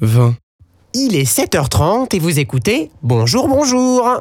20. Il est 7h30 et vous écoutez Bonjour, bonjour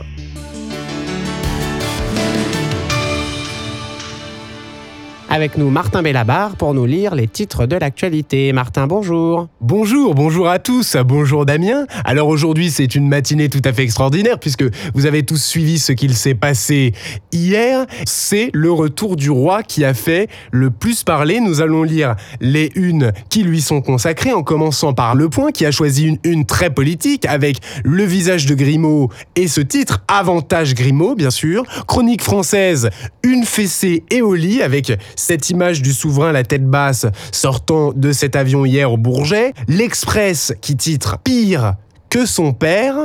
Avec nous Martin Bellabar pour nous lire les titres de l'actualité. Martin, bonjour. Bonjour, bonjour à tous, bonjour Damien. Alors aujourd'hui c'est une matinée tout à fait extraordinaire puisque vous avez tous suivi ce qu'il s'est passé hier. C'est le retour du roi qui a fait le plus parler. Nous allons lire les unes qui lui sont consacrées en commençant par Le Point qui a choisi une une très politique avec le visage de Grimaud et ce titre Avantage Grimaud bien sûr. Chronique française, une fessée et au lit avec cette image du souverain la tête basse sortant de cet avion hier au Bourget, l'Express qui titre Pire que son père,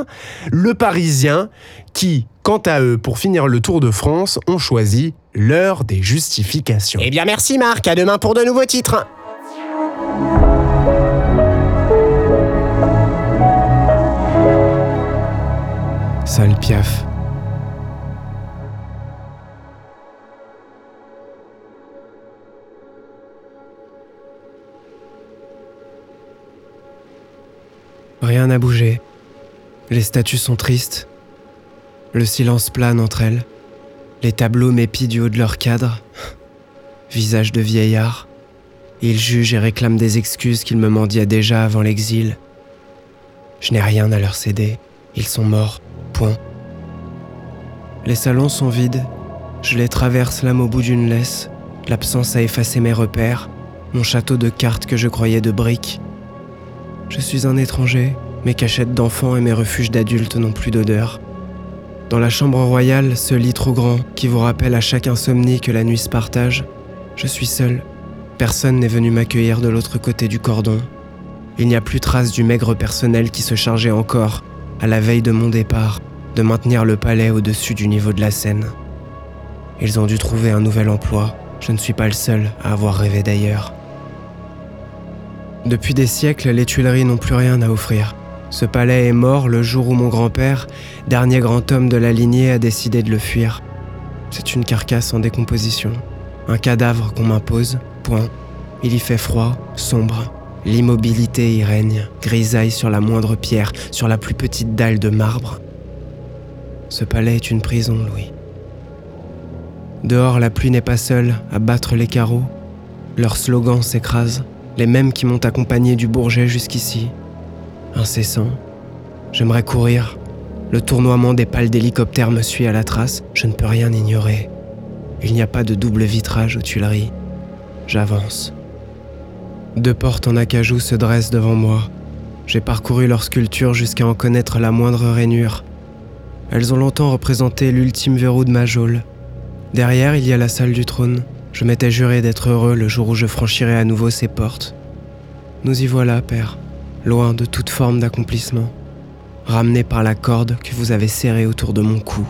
le Parisien qui, quant à eux, pour finir le Tour de France, ont choisi l'heure des justifications. Eh bien merci Marc, à demain pour de nouveaux titres. Sale piaf. N'a bougé. Les statues sont tristes. Le silence plane entre elles. Les tableaux m'épient du haut de leur cadre. Visage de vieillard. Ils jugent et réclament des excuses qu'ils me mendiaient déjà avant l'exil. Je n'ai rien à leur céder. Ils sont morts. Point. Les salons sont vides. Je les traverse l'âme au bout d'une laisse. L'absence a effacé mes repères. Mon château de cartes que je croyais de briques. Je suis un étranger, mes cachettes d'enfants et mes refuges d'adultes n'ont plus d'odeur. Dans la chambre royale, ce lit trop grand qui vous rappelle à chaque insomnie que la nuit se partage, je suis seul. Personne n'est venu m'accueillir de l'autre côté du cordon. Il n'y a plus trace du maigre personnel qui se chargeait encore, à la veille de mon départ, de maintenir le palais au-dessus du niveau de la Seine. Ils ont dû trouver un nouvel emploi. Je ne suis pas le seul à avoir rêvé d'ailleurs. Depuis des siècles, les Tuileries n'ont plus rien à offrir. Ce palais est mort le jour où mon grand-père, dernier grand homme de la lignée, a décidé de le fuir. C'est une carcasse en décomposition, un cadavre qu'on m'impose, point. Il y fait froid, sombre. L'immobilité y règne, grisaille sur la moindre pierre, sur la plus petite dalle de marbre. Ce palais est une prison, Louis. Dehors, la pluie n'est pas seule à battre les carreaux. Leurs slogans s'écrasent les mêmes qui m'ont accompagné du Bourget jusqu'ici. Incessant. J'aimerais courir. Le tournoiement des pales d'hélicoptère me suit à la trace, je ne peux rien ignorer. Il n'y a pas de double vitrage aux Tuileries. J'avance. Deux portes en acajou se dressent devant moi. J'ai parcouru leurs sculptures jusqu'à en connaître la moindre rainure. Elles ont longtemps représenté l'ultime verrou de ma geôle. Derrière, il y a la salle du trône. Je m'étais juré d'être heureux le jour où je franchirais à nouveau ces portes. Nous y voilà, Père, loin de toute forme d'accomplissement, ramené par la corde que vous avez serrée autour de mon cou.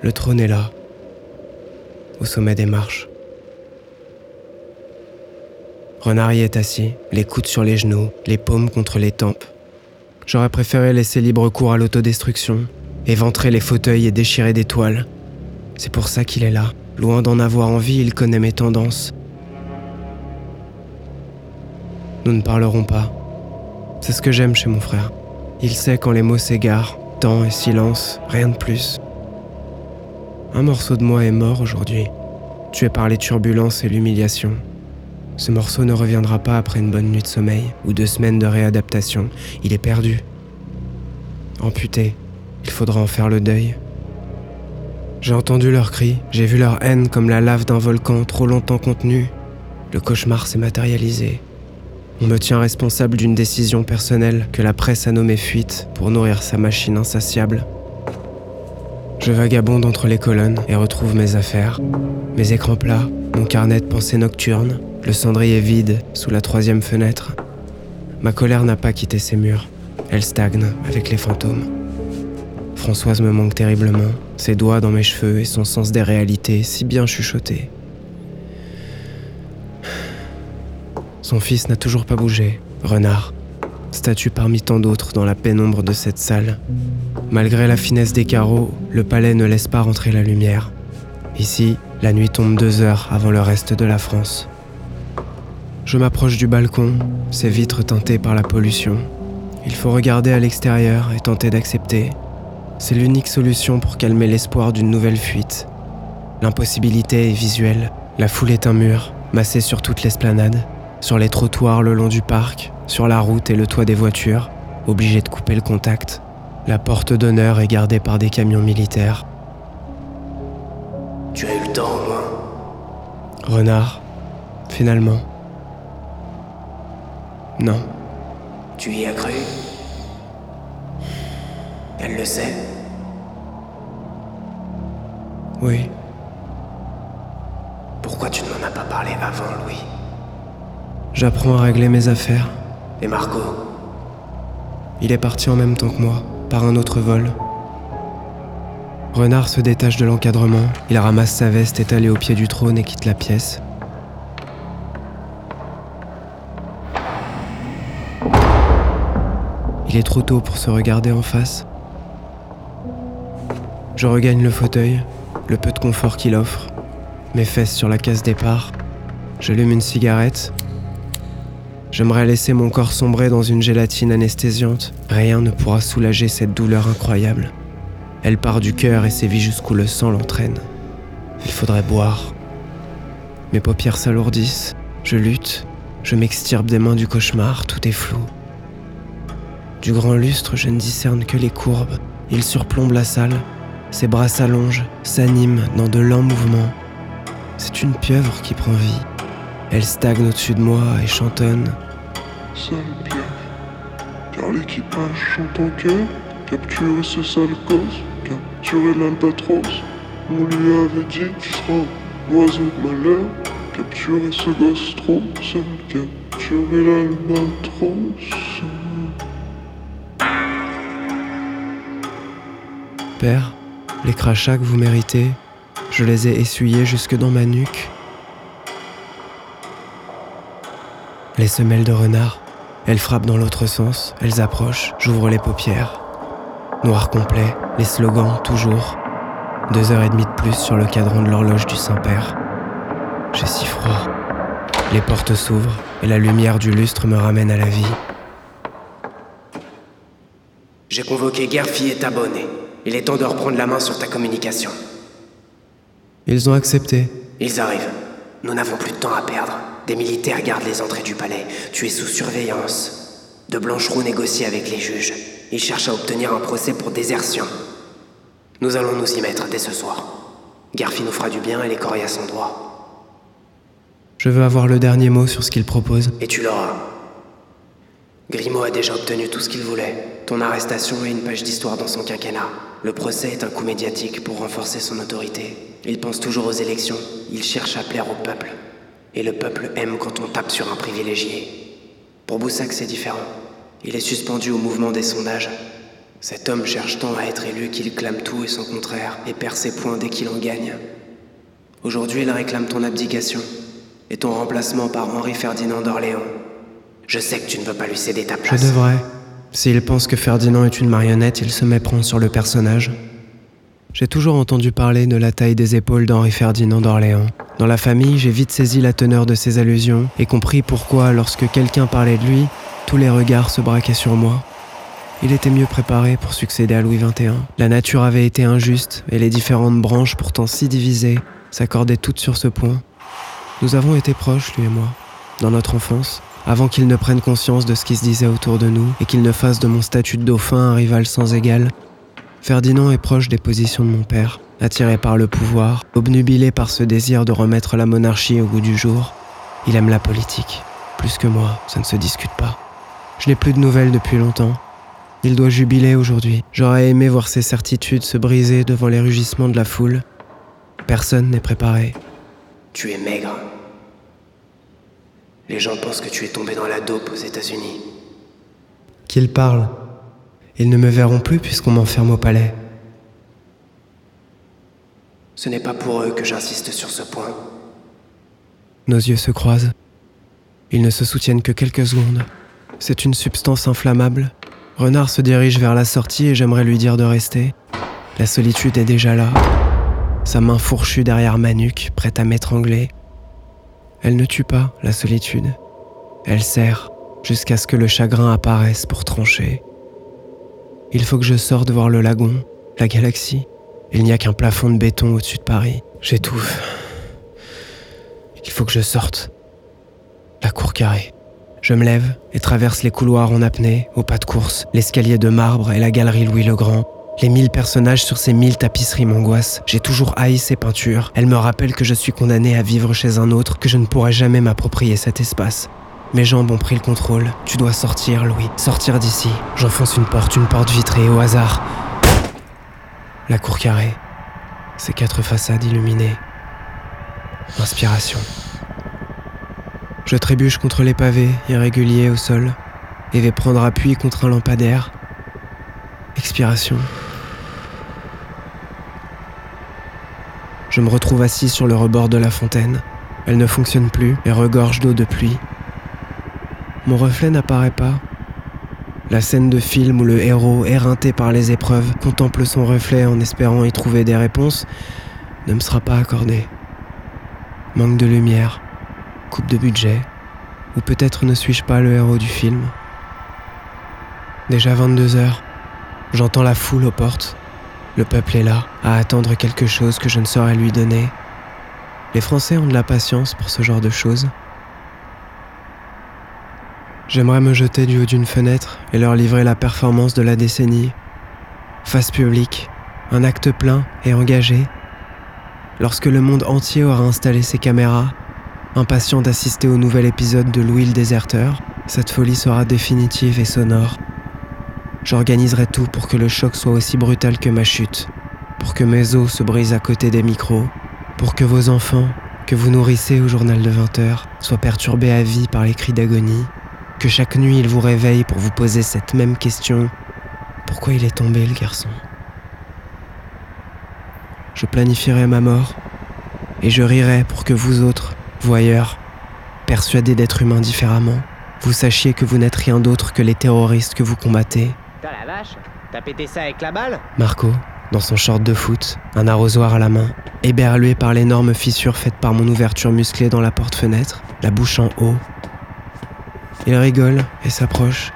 Le trône est là, au sommet des marches. Renard y est assis, les coudes sur les genoux, les paumes contre les tempes. J'aurais préféré laisser libre cours à l'autodestruction, éventrer les fauteuils et déchirer des toiles. C'est pour ça qu'il est là. Loin d'en avoir envie, il connaît mes tendances. Nous ne parlerons pas. C'est ce que j'aime chez mon frère. Il sait quand les mots s'égarent, temps et silence, rien de plus. Un morceau de moi est mort aujourd'hui, tué par les turbulences et l'humiliation. Ce morceau ne reviendra pas après une bonne nuit de sommeil ou deux semaines de réadaptation. Il est perdu. Amputé, il faudra en faire le deuil. J'ai entendu leurs cris, j'ai vu leur haine comme la lave d'un volcan trop longtemps contenu. Le cauchemar s'est matérialisé. On me tient responsable d'une décision personnelle que la presse a nommée fuite pour nourrir sa machine insatiable. Je vagabonde entre les colonnes et retrouve mes affaires, mes écrans plats, mon carnet de pensées nocturnes, le cendrier vide sous la troisième fenêtre. Ma colère n'a pas quitté ses murs. Elle stagne avec les fantômes. Françoise me manque terriblement, ses doigts dans mes cheveux et son sens des réalités si bien chuchoté. Son fils n'a toujours pas bougé, renard. Statue parmi tant d'autres dans la pénombre de cette salle. Malgré la finesse des carreaux, le palais ne laisse pas rentrer la lumière. Ici, la nuit tombe deux heures avant le reste de la France. Je m'approche du balcon, ses vitres teintées par la pollution. Il faut regarder à l'extérieur et tenter d'accepter. C'est l'unique solution pour calmer l'espoir d'une nouvelle fuite. L'impossibilité est visuelle. La foule est un mur, massé sur toute l'esplanade, sur les trottoirs le long du parc, sur la route et le toit des voitures, obligé de couper le contact. La porte d'honneur est gardée par des camions militaires. Tu as eu le temps au moins Renard, finalement. Non. Tu y as cru? Elle le sait Oui. Pourquoi tu ne m'en as pas parlé avant, Louis? J'apprends à régler mes affaires. Et Marco Il est parti en même temps que moi, par un autre vol. Renard se détache de l'encadrement, il ramasse sa veste étalée au pied du trône et quitte la pièce. Il est trop tôt pour se regarder en face. Je regagne le fauteuil, le peu de confort qu'il offre, mes fesses sur la case départ. J'allume une cigarette. J'aimerais laisser mon corps sombrer dans une gélatine anesthésiante. Rien ne pourra soulager cette douleur incroyable. Elle part du cœur et sévit jusqu'où le sang l'entraîne. Il faudrait boire. Mes paupières s'alourdissent. Je lutte. Je m'extirpe des mains du cauchemar. Tout est flou. Du grand lustre, je ne discerne que les courbes. Il surplombe la salle. Ses bras s'allongent, s'animent dans de lents mouvements. C'est une pieuvre qui prend vie. Elle stagne au-dessus de moi et chantonne. Sale pieuvre, car l'équipage chante en chœur, capturer ce sale gosse, capturer l'albatros. On lui avait dit tu seras oiseau de malheur, capturer ce gosse trop seul, capturer l'albatros. Père, les crachats que vous méritez, je les ai essuyés jusque dans ma nuque. Les semelles de renard, elles frappent dans l'autre sens, elles approchent, j'ouvre les paupières. Noir complet, les slogans toujours. Deux heures et demie de plus sur le cadran de l'horloge du Saint-Père. J'ai si froid. Les portes s'ouvrent et la lumière du lustre me ramène à la vie. J'ai convoqué Gerfi et Tabonnet. Il est temps de reprendre la main sur ta communication. Ils ont accepté. Ils arrivent. Nous n'avons plus de temps à perdre. Des militaires gardent les entrées du palais. Tu es sous surveillance. De Blancheroux négocie avec les juges. Ils cherchent à obtenir un procès pour désertion. Nous allons nous y mettre dès ce soir. Garfi nous fera du bien et les coriaces sont droits. Je veux avoir le dernier mot sur ce qu'il propose. Et tu l'auras. Grimaud a déjà obtenu tout ce qu'il voulait. Ton arrestation et une page d'histoire dans son quinquennat. Le procès est un coup médiatique pour renforcer son autorité. Il pense toujours aux élections. Il cherche à plaire au peuple. Et le peuple aime quand on tape sur un privilégié. Pour Boussac, c'est différent. Il est suspendu au mouvement des sondages. Cet homme cherche tant à être élu qu'il clame tout et son contraire, et perd ses points dès qu'il en gagne. Aujourd'hui, il réclame ton abdication et ton remplacement par Henri Ferdinand d'Orléans. Je sais que tu ne veux pas lui céder ta place. Je devrais. S'il pense que Ferdinand est une marionnette, il se méprend sur le personnage. J'ai toujours entendu parler de la taille des épaules d'Henri Ferdinand d'Orléans. Dans la famille, j'ai vite saisi la teneur de ses allusions et compris pourquoi, lorsque quelqu'un parlait de lui, tous les regards se braquaient sur moi. Il était mieux préparé pour succéder à Louis XXI. La nature avait été injuste et les différentes branches, pourtant si divisées, s'accordaient toutes sur ce point. Nous avons été proches, lui et moi, dans notre enfance, avant qu'il ne prenne conscience de ce qui se disait autour de nous et qu'il ne fasse de mon statut de dauphin un rival sans égal. Ferdinand est proche des positions de mon père, attiré par le pouvoir, obnubilé par ce désir de remettre la monarchie au goût du jour. Il aime la politique, plus que moi, ça ne se discute pas. Je n'ai plus de nouvelles depuis longtemps. Il doit jubiler aujourd'hui. J'aurais aimé voir ses certitudes se briser devant les rugissements de la foule. Personne n'est préparé. Tu es maigre. Les gens pensent que tu es tombé dans la dope aux États-Unis. Qu'ils parlent. Ils ne me verront plus puisqu'on m'enferme au palais. Ce n'est pas pour eux que j'insiste sur ce point. Nos yeux se croisent. Ils ne se soutiennent que quelques secondes. C'est une substance inflammable. Renard se dirige vers la sortie et j'aimerais lui dire de rester. La solitude est déjà là. Sa main fourchue derrière ma nuque, prête à m'étrangler. Elle ne tue pas, la solitude. Elle serre jusqu'à ce que le chagrin apparaisse pour trancher. Il faut que je sorte voir le lagon, la galaxie. Il n'y a qu'un plafond de béton au-dessus de Paris. J'étouffe. Il faut que je sorte. La cour carrée. Je me lève et traverse les couloirs en apnée, au pas de course, l'escalier de marbre et la galerie Louis le Grand. Les mille personnages sur ces mille tapisseries m'angoissent. J'ai toujours haï ces peintures. Elles me rappellent que je suis condamné à vivre chez un autre, que je ne pourrai jamais m'approprier cet espace. Mes jambes ont pris le contrôle. Tu dois sortir, Louis. Sortir d'ici. J'enfonce une porte, une porte vitrée au hasard. La cour carrée. Ces quatre façades illuminées. Inspiration. Je trébuche contre les pavés, irréguliers au sol, et vais prendre appui contre un lampadaire. Expiration. Je me retrouve assis sur le rebord de la fontaine. Elle ne fonctionne plus et regorge d'eau de pluie. Mon reflet n'apparaît pas. La scène de film où le héros, éreinté par les épreuves, contemple son reflet en espérant y trouver des réponses, ne me sera pas accordée. Manque de lumière, coupe de budget, ou peut-être ne suis-je pas le héros du film. Déjà 22 heures, j'entends la foule aux portes. Le peuple est là, à attendre quelque chose que je ne saurais lui donner. Les Français ont de la patience pour ce genre de choses. J'aimerais me jeter du haut d'une fenêtre et leur livrer la performance de la décennie. Face publique, un acte plein et engagé. Lorsque le monde entier aura installé ses caméras, impatient d'assister au nouvel épisode de Louis le déserteur, cette folie sera définitive et sonore. J'organiserai tout pour que le choc soit aussi brutal que ma chute, pour que mes os se brisent à côté des micros, pour que vos enfants, que vous nourrissez au journal de 20 heures, soient perturbés à vie par les cris d'agonie, que chaque nuit il vous réveille pour vous poser cette même question. Pourquoi il est tombé le garçon? Je planifierai ma mort et je rirai pour que vous autres, voyeurs, persuadés d'être humains différemment, vous sachiez que vous n'êtes rien d'autre que les terroristes que vous combattez. Putain la vache, t'as pété ça avec la balle? Marco, dans son short de foot, un arrosoir à la main, éberlué par l'énorme fissure faite par mon ouverture musclée dans la porte-fenêtre, la bouche en haut, il rigole et s'approche.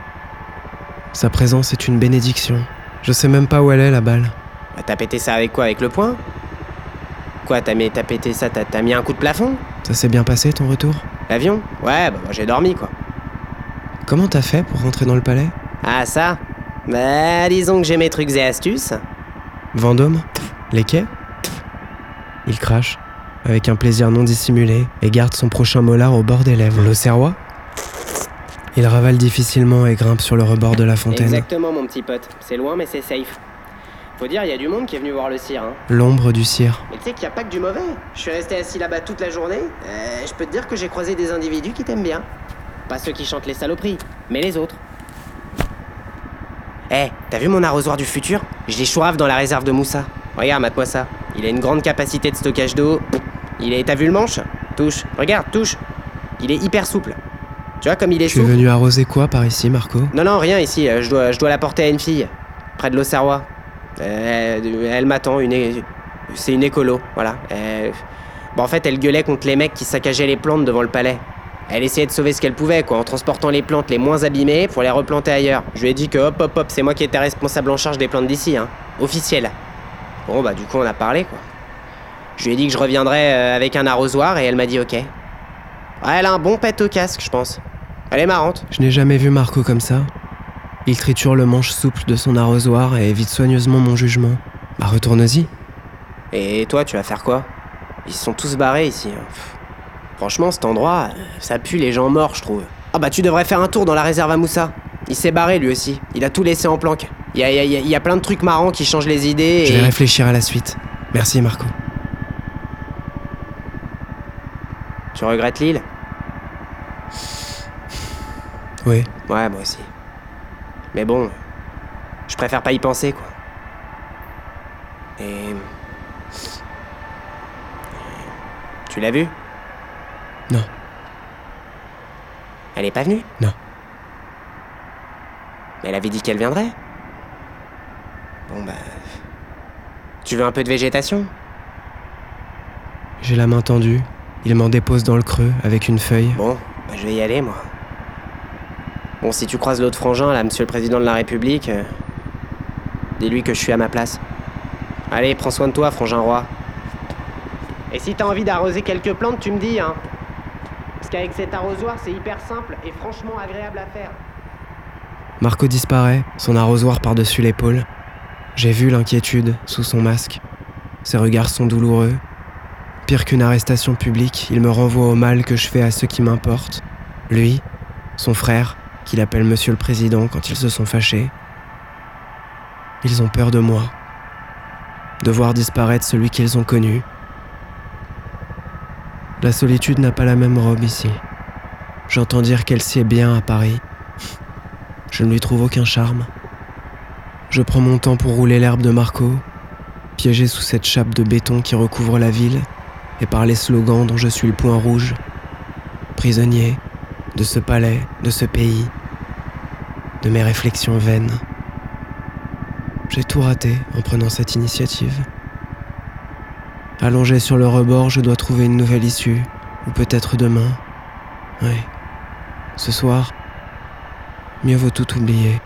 Sa présence est une bénédiction. Je sais même pas où elle est, la balle. Bah, T'as pété ça avec quoi? Avec le poing? Quoi, t'as mis- t'as pété ça, t'as t'as mis un coup de plafond? Ça s'est bien passé, ton retour? L'avion? Ouais, bah moi j'ai dormi quoi. Comment t'as fait pour rentrer dans le palais? Ah ça? Bah disons que j'ai mes trucs et astuces. Vendôme? Les quais? Il crache, avec un plaisir non dissimulé, et garde son prochain molar au bord des lèvres. L'Auxerrois Il ravale difficilement et grimpe sur le rebord de la fontaine. Exactement mon petit pote, c'est loin mais c'est safe. Faut dire, il y a du monde qui est venu voir le cire. Hein. L'ombre du cire. Mais tu sais qu'il n'y a pas que du mauvais. Je suis resté assis là-bas toute la journée. Euh, je peux te dire que j'ai croisé des individus qui t'aiment bien. Pas ceux qui chantent les saloperies, mais les autres. Eh, t'as vu mon arrosoir du futur? Je l'ai chourave dans la réserve de Moussa. Regarde, mate-moi ça. Il a une grande capacité de stockage d'eau. Il est. T'as vu le manche? Touche. Regarde, touche. Il est hyper souple. Tu vois comme il est Tu es venu arroser quoi par ici, Marco? Non, non, rien ici. euh, Je dois, je dois la porter à une fille, près de l'Auxerrois. Euh, elle m'attend, une c'est une écolo, voilà. Euh, Bon, en fait, elle gueulait contre les mecs qui saccageaient les plantes devant le palais. Elle essayait de sauver ce qu'elle pouvait, quoi, en transportant les plantes les moins abîmées pour les replanter ailleurs. Je lui ai dit que hop, hop, hop, c'est moi qui étais responsable en charge des plantes d'ici, hein. Officiel. Bon, bah, du coup, on a parlé, quoi. Je lui ai dit que je reviendrais avec un arrosoir et elle m'a dit ok. Ouais, elle a un bon pet au casque, je pense. Elle est marrante. Je n'ai jamais vu Marco comme ça. Il triture le manche souple de son arrosoir et évite soigneusement mon jugement. Bah retourne-y. Et toi, tu vas faire quoi? Ils se sont tous barrés ici. hein. Pff. Franchement, cet endroit, euh, ça pue les gens morts, je trouve. Ah bah tu devrais faire un tour dans la réserve à Moussa. Il s'est barré lui aussi. Il a tout laissé en planque. Il y a, y y plein de trucs marrants qui changent les idées. Je et... vais réfléchir à la suite. Merci Marco. Tu regrettes l'île Oui. Ouais, moi aussi. Mais bon, je préfère pas y penser, quoi. Et... Tu l'as vue Non. Elle est pas venue? Non. Elle avait dit qu'elle viendrait Bon bah... Tu veux un peu de végétation? J'ai la main tendue. Il m'en dépose dans le creux avec une feuille. Bon, bah, je vais y aller, moi. Bon, si tu croises l'autre frangin, là, monsieur le président de la République, euh, dis-lui que je suis à ma place. Allez, prends soin de toi, frangin roi. Et si t'as envie d'arroser quelques plantes, tu me dis, hein. Parce qu'avec cet arrosoir, c'est hyper simple et franchement agréable à faire. Marco disparaît, son arrosoir par-dessus l'épaule. J'ai vu l'inquiétude sous son masque. Ses regards sont douloureux. Pire qu'une arrestation publique, il me renvoie au mal que je fais à ceux qui m'importent. Lui, son frère, qu'il appelle Monsieur le Président quand ils se sont fâchés. Ils ont peur de moi. De voir disparaître celui qu'ils ont connu. La solitude n'a pas la même robe ici. J'entends dire qu'elle sied bien à Paris. Je ne lui trouve aucun charme. Je prends mon temps pour rouler l'herbe de Marco, piégé sous cette chape de béton qui recouvre la ville, et par les slogans dont je suis le point rouge. Prisonnier de ce palais, de ce pays, de mes réflexions vaines. J'ai tout raté en prenant cette initiative. Allongé sur le rebord, je dois trouver une nouvelle issue, ou peut-être demain. Oui, ce soir, mieux vaut tout oublier.